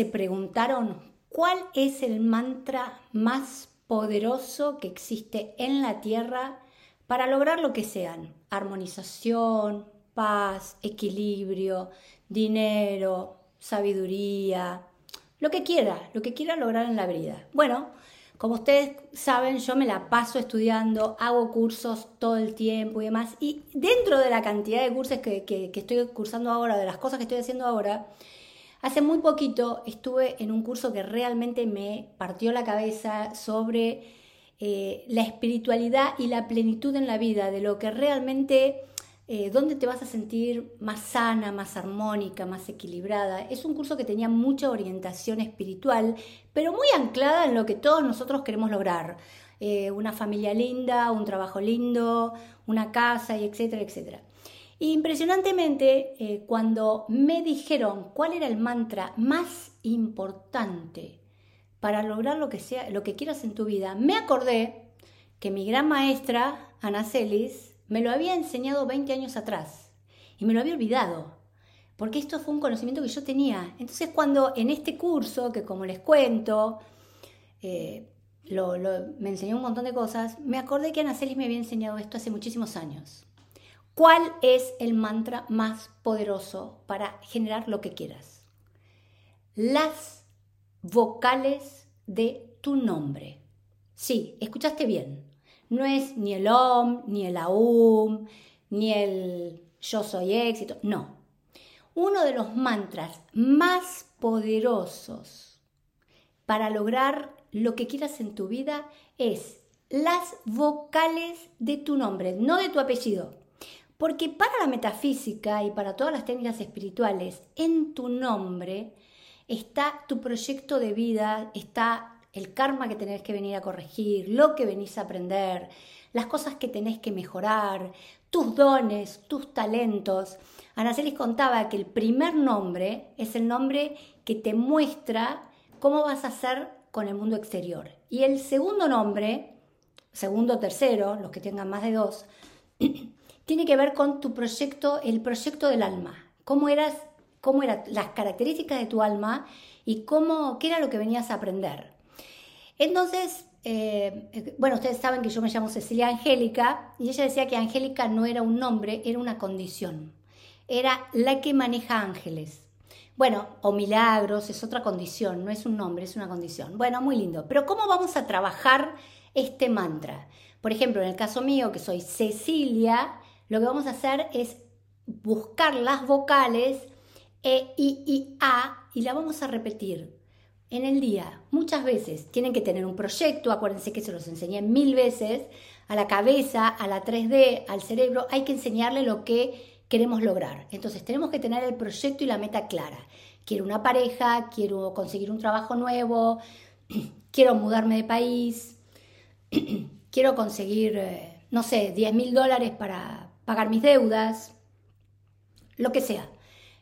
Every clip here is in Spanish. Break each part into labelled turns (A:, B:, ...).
A: se preguntaron cuál es el mantra más poderoso que existe en la Tierra para lograr lo que sean? Armonización, paz, equilibrio, dinero, sabiduría, lo que quiera, lo que quiera lograr en la vida. Bueno, como ustedes saben, yo me la paso estudiando, hago cursos todo el tiempo y demás. Y dentro de la cantidad de cursos que, estoy cursando ahora, de las cosas que estoy haciendo ahora, hace muy poquito estuve en un curso que realmente me partió la cabeza sobre eh, la espiritualidad y la plenitud en la vida, de lo que realmente eh, dónde te vas a sentir más sana, más armónica, más equilibrada. Es un curso que tenía mucha orientación espiritual, pero muy anclada en lo que todos nosotros queremos lograr. Eh, una familia linda, un trabajo lindo, una casa, y etcétera, etcétera. Impresionantemente, eh, cuando me dijeron cuál era el mantra más importante para lograr lo que, sea, lo que quieras en tu vida, me acordé que mi gran maestra, Ana Celis, me lo había enseñado 20 años atrás y me lo había olvidado, porque esto fue un conocimiento que yo tenía. Entonces cuando en este curso, que como les cuento, eh, me enseñó un montón de cosas, me acordé que Ana Celis me había enseñado esto hace muchísimos años. ¿Cuál es el mantra más poderoso para generar lo que quieras? Las vocales de tu nombre. Sí, escuchaste bien. No es ni el OM, ni el AUM, ni el yo soy éxito, no. Uno de los mantras más poderosos para lograr lo que quieras en tu vida es las vocales de tu nombre, no de tu apellido. Porque para la metafísica y para todas las técnicas espirituales, en tu nombre está tu proyecto de vida, está el karma que tenés que venir a corregir, lo que venís a aprender, las cosas que tenés que mejorar, tus dones, tus talentos. Anacelis contaba que el primer nombre es el nombre que te muestra cómo vas a hacer con el mundo exterior. Y el segundo nombre, segundo o tercero, los que tengan más de dos, tiene que ver con tu proyecto, el proyecto del alma. Cómo eras, cómo eran las características de tu alma y cómo, qué era lo que venías a aprender. Entonces, eh, bueno, ustedes saben que yo me llamo Cecilia Angélica y ella decía que Angélica no era un nombre, era una condición. Era la que maneja ángeles. Bueno, o milagros, es otra condición, no es un nombre, es una condición. Bueno, muy lindo. Pero ¿cómo vamos a trabajar este mantra? Por ejemplo, en el caso mío, que soy Cecilia, lo que vamos a hacer es buscar las vocales E, I, I, A y la vamos a repetir en el día. Muchas veces tienen que tener un proyecto, acuérdense que se los enseñé mil veces, a la cabeza, a la 3D, al cerebro, hay que enseñarle lo que queremos lograr. Entonces tenemos que tener el proyecto y la meta clara. Quiero una pareja, quiero conseguir un trabajo nuevo, quiero mudarme de país, quiero conseguir, eh, no sé, 10 mil dólares para pagar mis deudas, lo que sea.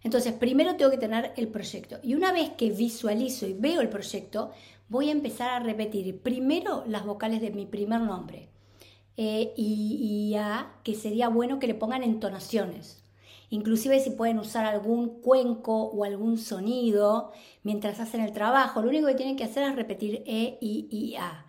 A: Entonces, primero tengo que tener el proyecto. Y una vez que visualizo y veo el proyecto, voy a empezar a repetir primero las vocales de mi primer nombre. E, y, A, que sería bueno que le pongan entonaciones. Inclusive si pueden usar algún cuenco o algún sonido mientras hacen el trabajo, lo único que tienen que hacer es repetir E, I, I, A.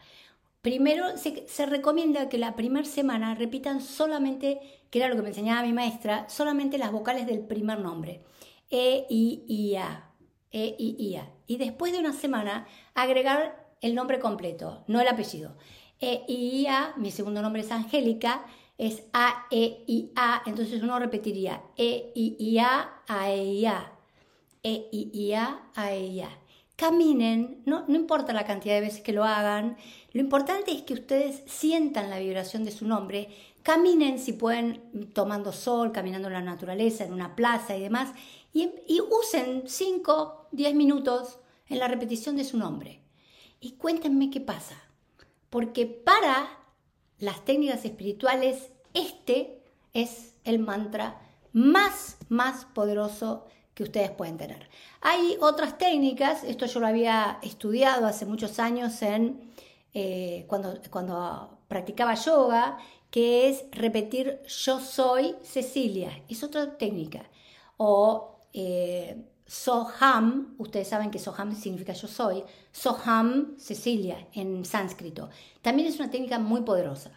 A: Primero se, recomienda que la primera semana repitan solamente, que era lo que me enseñaba mi maestra, solamente las vocales del primer nombre. E, I, I, A. E, I, I, A. Y después de una semana, agregar el nombre completo, no el apellido. E, I, I, A, mi segundo nombre es Angélica, es A, E, I, A, entonces uno repetiría E, I, I, A, A, E, I, A. E, I, I, A, A, E, I, A. Caminen, no, no importa la cantidad de veces que lo hagan, lo importante es que ustedes sientan la vibración de su nombre, caminen si pueden tomando sol, caminando en la naturaleza, en una plaza y demás, y, usen 5, 10 minutos en la repetición de su nombre. Y cuéntenme qué pasa. Porque para las técnicas espirituales, este es el mantra más, más poderoso que ustedes pueden tener. Hay otras técnicas, esto yo lo había estudiado hace muchos años en, eh, cuando, cuando practicaba yoga, que es repetir yo soy Cecilia, es otra técnica. O eh, Soham, ustedes saben que Soham significa yo soy, Soham, Cecilia, en sánscrito. También es una técnica muy poderosa.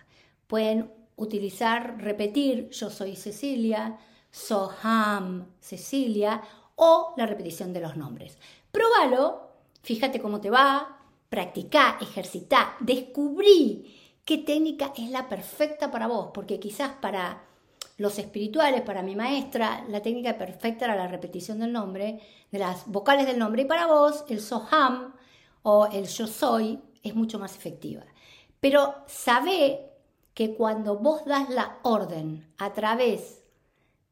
A: Pueden utilizar, repetir yo soy Cecilia, Soham, Cecilia, o la repetición de los nombres. Próbalo, fíjate cómo te va, practica, ejercita, descubrí qué técnica es la perfecta para vos, porque quizás para los espirituales, para mi maestra, la técnica perfecta era la repetición del nombre, de las vocales del nombre, y para vos el soham o el yo soy es mucho más efectiva. Pero sabe que cuando vos das la orden a través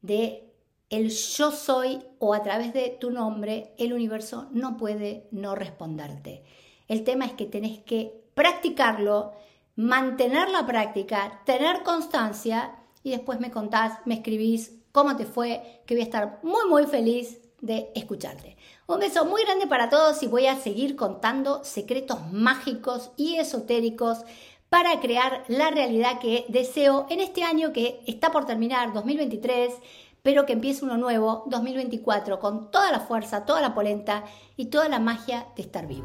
A: de el yo soy o a través de tu nombre, el universo no puede no responderte. El tema es que tenés que practicarlo, mantener la práctica, tener constancia y después me contás, me escribís cómo te fue, que voy a estar muy muy feliz de escucharte. Un beso muy grande para todos y voy a seguir contando secretos mágicos y esotéricos para crear la realidad que deseo en este año que está por terminar, 2023 pero que empiece uno nuevo, 2024, con toda la fuerza, toda la polenta y toda la magia de estar vivo.